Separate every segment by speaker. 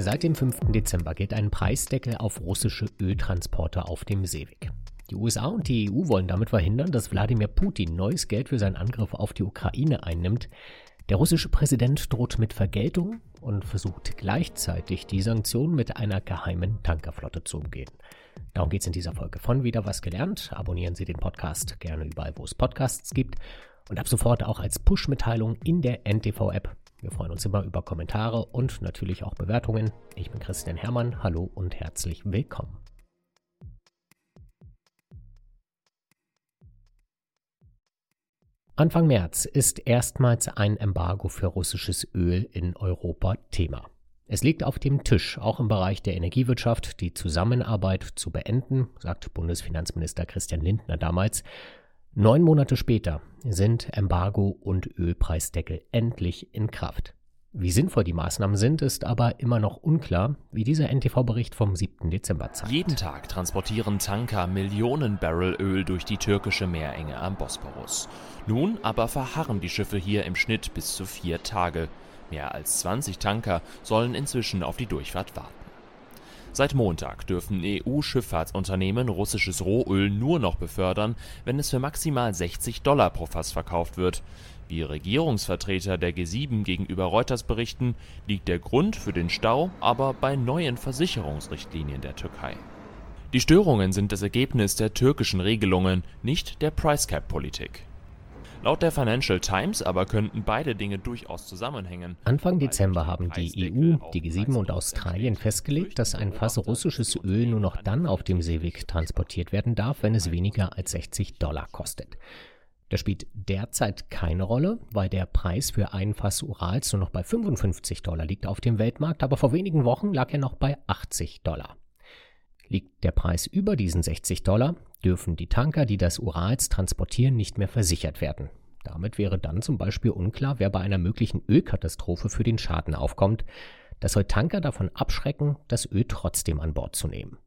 Speaker 1: Seit dem 5. Dezember gilt ein Preisdeckel auf russische Öltransporte auf dem Seeweg. Die USA und die EU wollen damit verhindern, dass Wladimir Putin neues Geld für seinen Angriff auf die Ukraine einnimmt. Der russische Präsident droht mit Vergeltung und versucht gleichzeitig die Sanktionen mit einer geheimen Tankerflotte zu umgehen. Darum geht es in dieser Folge von Wieder was gelernt. Abonnieren Sie den Podcast gerne überall, wo es Podcasts gibt und ab sofort auch als Push-Mitteilung in der NTV-App. Wir freuen uns immer über Kommentare und natürlich auch Bewertungen. Ich bin Christian Hermann. Hallo und herzlich willkommen. Anfang März ist erstmals ein Embargo für russisches Öl in Europa Thema. Es liegt auf dem Tisch, auch im Bereich der Energiewirtschaft die Zusammenarbeit zu beenden, sagt Bundesfinanzminister Christian Lindner damals. Neun Monate später sind Embargo und Ölpreisdeckel endlich in Kraft. Wie sinnvoll die Maßnahmen sind, ist aber immer noch unklar, wie dieser NTV-Bericht vom 7. Dezember zeigt.
Speaker 2: Jeden Tag transportieren Tanker Millionen Barrel Öl durch die türkische Meerenge am Bosporus. Nun aber verharren die Schiffe hier im Schnitt bis zu vier Tage. Mehr als 20 Tanker sollen inzwischen auf die Durchfahrt warten. Seit Montag dürfen EU-Schifffahrtsunternehmen russisches Rohöl nur noch befördern, wenn es für maximal 60 Dollar pro Fass verkauft wird. Wie Regierungsvertreter der G7 gegenüber Reuters berichten, liegt der Grund für den Stau aber bei neuen Versicherungsrichtlinien der Türkei. Die Störungen sind das Ergebnis der türkischen Regelungen, nicht der Price Cap Politik. Laut der Financial Times aber könnten beide Dinge durchaus zusammenhängen.
Speaker 1: Anfang Dezember haben die EU, die G7 und Australien festgelegt, dass ein Fass russisches Öl nur noch dann auf dem Seeweg transportiert werden darf, wenn es weniger als 60 Dollar kostet. Das spielt derzeit keine Rolle, weil der Preis für ein Fass Urals nur noch bei 55 Dollar liegt auf dem Weltmarkt, aber vor wenigen Wochen lag er noch bei 80 Dollar. Liegt der Preis über diesen 60 Dollar, dürfen die Tanker, die das Urals transportieren, nicht mehr versichert werden. Damit wäre dann zum Beispiel unklar, wer bei einer möglichen Ölkatastrophe für den Schaden aufkommt. Das soll Tanker davon abschrecken, das Öl trotzdem an Bord zu nehmen.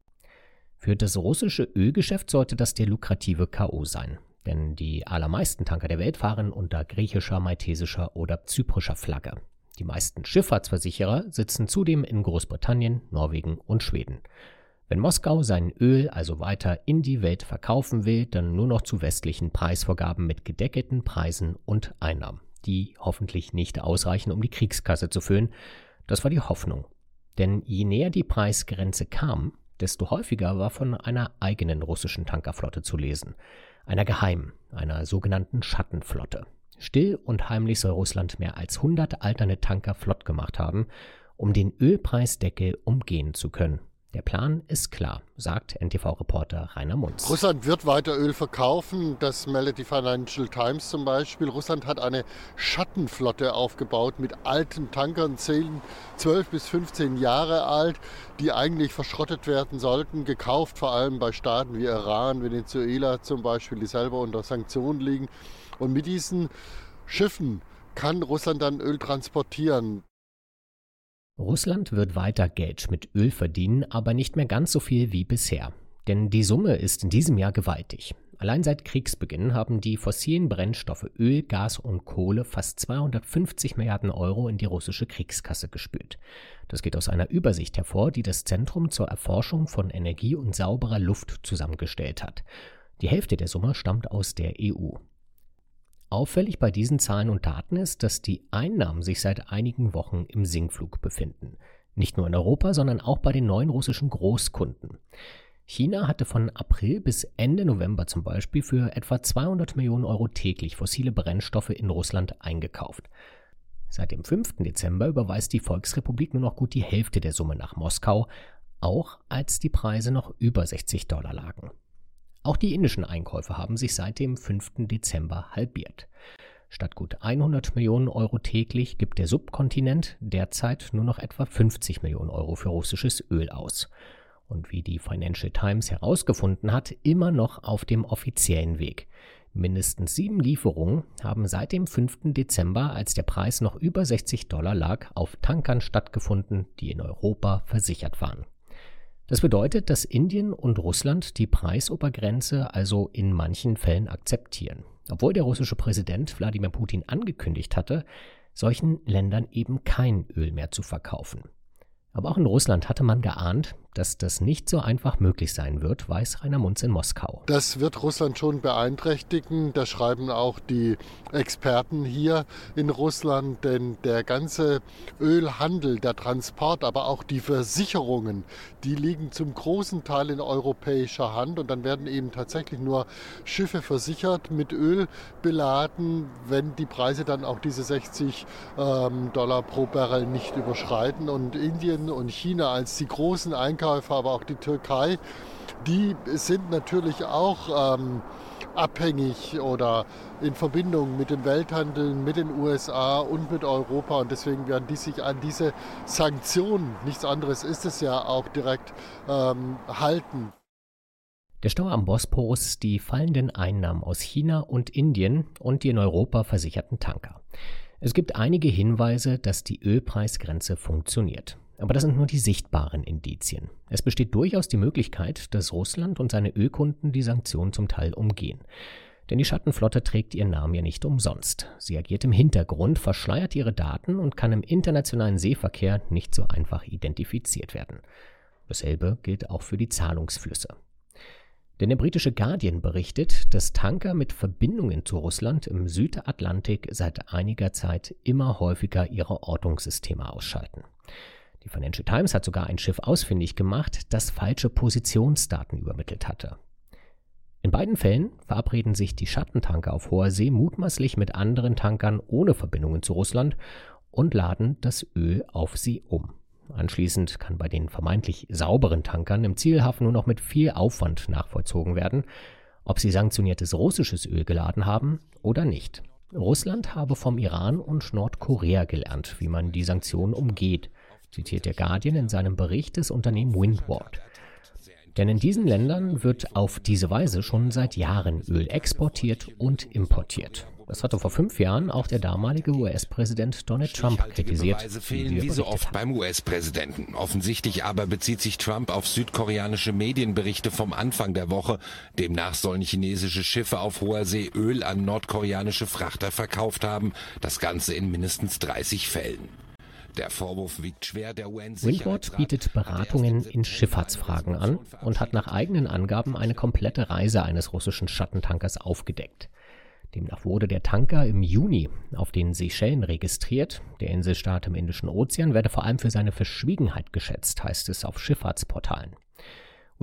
Speaker 1: Für das russische Ölgeschäft sollte das der lukrative KO sein. Denn die allermeisten Tanker der Welt fahren unter griechischer, maltesischer oder zyprischer Flagge. Die meisten Schifffahrtsversicherer sitzen zudem in Großbritannien, Norwegen und Schweden. Wenn Moskau sein Öl also weiter in die Welt verkaufen will, dann nur noch zu westlichen Preisvorgaben mit gedeckelten Preisen und Einnahmen, die hoffentlich nicht ausreichen, um die Kriegskasse zu füllen. Das war die Hoffnung. Denn je näher die Preisgrenze kam, desto häufiger war von einer eigenen russischen Tankerflotte zu lesen einer geheimen, einer sogenannten Schattenflotte. Still und heimlich soll Russland mehr als 100 alterne Tanker flott gemacht haben, um den Ölpreisdeckel umgehen zu können. Der Plan ist klar, sagt NTV-Reporter Rainer Munz.
Speaker 3: Russland wird weiter Öl verkaufen, das meldet die Financial Times zum Beispiel. Russland hat eine Schattenflotte aufgebaut mit alten Tankern, 10, 12 bis 15 Jahre alt, die eigentlich verschrottet werden sollten, gekauft vor allem bei Staaten wie Iran, Venezuela zum Beispiel, die selber unter Sanktionen liegen. Und mit diesen Schiffen kann Russland dann Öl transportieren.
Speaker 1: Russland wird weiter Geld mit Öl verdienen, aber nicht mehr ganz so viel wie bisher. Denn die Summe ist in diesem Jahr gewaltig. Allein seit Kriegsbeginn haben die fossilen Brennstoffe Öl, Gas und Kohle fast 250 Milliarden Euro in die russische Kriegskasse gespült. Das geht aus einer Übersicht hervor, die das Zentrum zur Erforschung von Energie und sauberer Luft zusammengestellt hat. Die Hälfte der Summe stammt aus der EU. Auffällig bei diesen Zahlen und Daten ist, dass die Einnahmen sich seit einigen Wochen im Sinkflug befinden. Nicht nur in Europa, sondern auch bei den neuen russischen Großkunden. China hatte von April bis Ende November zum Beispiel für etwa 200 Millionen Euro täglich fossile Brennstoffe in Russland eingekauft. Seit dem 5. Dezember überweist die Volksrepublik nur noch gut die Hälfte der Summe nach Moskau, auch als die Preise noch über 60 Dollar lagen. Auch die indischen Einkäufe haben sich seit dem 5. Dezember halbiert. Statt gut 100 Millionen Euro täglich gibt der Subkontinent derzeit nur noch etwa 50 Millionen Euro für russisches Öl aus. Und wie die Financial Times herausgefunden hat, immer noch auf dem offiziellen Weg. Mindestens sieben Lieferungen haben seit dem 5. Dezember, als der Preis noch über 60 Dollar lag, auf Tankern stattgefunden, die in Europa versichert waren. Das bedeutet, dass Indien und Russland die Preisobergrenze also in manchen Fällen akzeptieren, obwohl der russische Präsident Wladimir Putin angekündigt hatte, solchen Ländern eben kein Öl mehr zu verkaufen. Aber auch in Russland hatte man geahnt, dass das nicht so einfach möglich sein wird, weiß Rainer Munz in Moskau.
Speaker 3: Das wird Russland schon beeinträchtigen. Das schreiben auch die Experten hier in Russland. Denn der ganze Ölhandel, der Transport, aber auch die Versicherungen, die liegen zum großen Teil in europäischer Hand. Und dann werden eben tatsächlich nur Schiffe versichert, mit Öl beladen, wenn die Preise dann auch diese 60 ähm, Dollar pro Barrel nicht überschreiten. Und Indien und China als die großen Einkaufsländer Einkäufer, aber auch die Türkei, die sind natürlich auch ähm, abhängig oder in Verbindung mit dem Welthandel, mit den USA und mit Europa. Und deswegen werden die sich an diese Sanktionen, nichts anderes ist es ja auch direkt, ähm, halten.
Speaker 1: Der Stau am Bosporus, die fallenden Einnahmen aus China und Indien und die in Europa versicherten Tanker. Es gibt einige Hinweise, dass die Ölpreisgrenze funktioniert. Aber das sind nur die sichtbaren Indizien. Es besteht durchaus die Möglichkeit, dass Russland und seine Ölkunden die Sanktionen zum Teil umgehen. Denn die Schattenflotte trägt ihren Namen ja nicht umsonst. Sie agiert im Hintergrund, verschleiert ihre Daten und kann im internationalen Seeverkehr nicht so einfach identifiziert werden. Dasselbe gilt auch für die Zahlungsflüsse. Denn der britische Guardian berichtet, dass Tanker mit Verbindungen zu Russland im Südatlantik seit einiger Zeit immer häufiger ihre Ortungssysteme ausschalten. Die Financial Times hat sogar ein Schiff ausfindig gemacht, das falsche Positionsdaten übermittelt hatte. In beiden Fällen verabreden sich die Schattentanker auf hoher See mutmaßlich mit anderen Tankern ohne Verbindungen zu Russland und laden das Öl auf sie um. Anschließend kann bei den vermeintlich sauberen Tankern im Zielhafen nur noch mit viel Aufwand nachvollzogen werden, ob sie sanktioniertes russisches Öl geladen haben oder nicht. Russland habe vom Iran und Nordkorea gelernt, wie man die Sanktionen umgeht zitiert der Guardian in seinem Bericht des Unternehmen Windward. Denn in diesen Ländern wird auf diese Weise schon seit Jahren Öl exportiert und importiert. Das hatte vor fünf Jahren auch der damalige US-Präsident Donald Trump kritisiert.
Speaker 4: fehlen wie so oft beim US-Präsidenten. Offensichtlich aber bezieht sich Trump auf südkoreanische Medienberichte vom Anfang der Woche. Demnach sollen chinesische Schiffe auf hoher See Öl an nordkoreanische Frachter verkauft haben. Das Ganze in mindestens 30 Fällen.
Speaker 1: Der Vorwurf wiegt schwer. Der Windward bietet Beratungen in Schifffahrtsfragen an und hat nach eigenen Angaben eine komplette Reise eines russischen Schattentankers aufgedeckt. Demnach wurde der Tanker im Juni auf den Seychellen registriert. Der Inselstaat im Indischen Ozean werde vor allem für seine Verschwiegenheit geschätzt, heißt es auf Schifffahrtsportalen.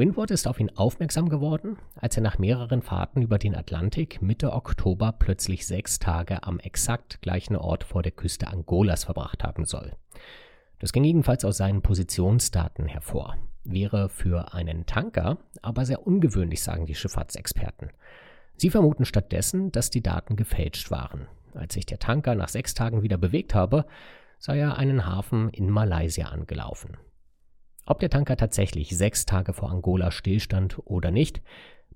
Speaker 1: Windward ist auf ihn aufmerksam geworden, als er nach mehreren Fahrten über den Atlantik Mitte Oktober plötzlich sechs Tage am exakt gleichen Ort vor der Küste Angolas verbracht haben soll. Das ging jedenfalls aus seinen Positionsdaten hervor. Wäre für einen Tanker aber sehr ungewöhnlich, sagen die Schifffahrtsexperten. Sie vermuten stattdessen, dass die Daten gefälscht waren. Als sich der Tanker nach sechs Tagen wieder bewegt habe, sei er einen Hafen in Malaysia angelaufen. Ob der Tanker tatsächlich sechs Tage vor Angola stillstand oder nicht,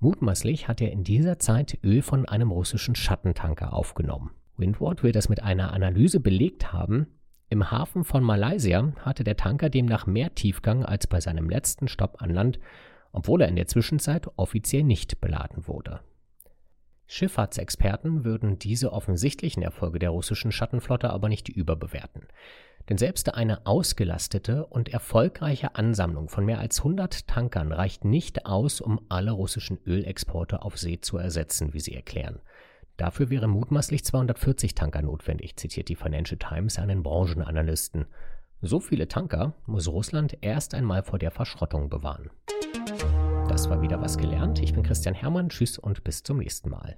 Speaker 1: mutmaßlich hat er in dieser Zeit Öl von einem russischen Schattentanker aufgenommen. Windward will das mit einer Analyse belegt haben. Im Hafen von Malaysia hatte der Tanker demnach mehr Tiefgang als bei seinem letzten Stopp an Land, obwohl er in der Zwischenzeit offiziell nicht beladen wurde. Schifffahrtsexperten würden diese offensichtlichen Erfolge der russischen Schattenflotte aber nicht überbewerten. Denn selbst eine ausgelastete und erfolgreiche Ansammlung von mehr als 100 Tankern reicht nicht aus, um alle russischen Ölexporte auf See zu ersetzen, wie sie erklären. Dafür wären mutmaßlich 240 Tanker notwendig, zitiert die Financial Times einen Branchenanalysten. So viele Tanker muss Russland erst einmal vor der Verschrottung bewahren. Das war wieder was gelernt. Ich bin Christian Hermann. Tschüss und bis zum nächsten Mal.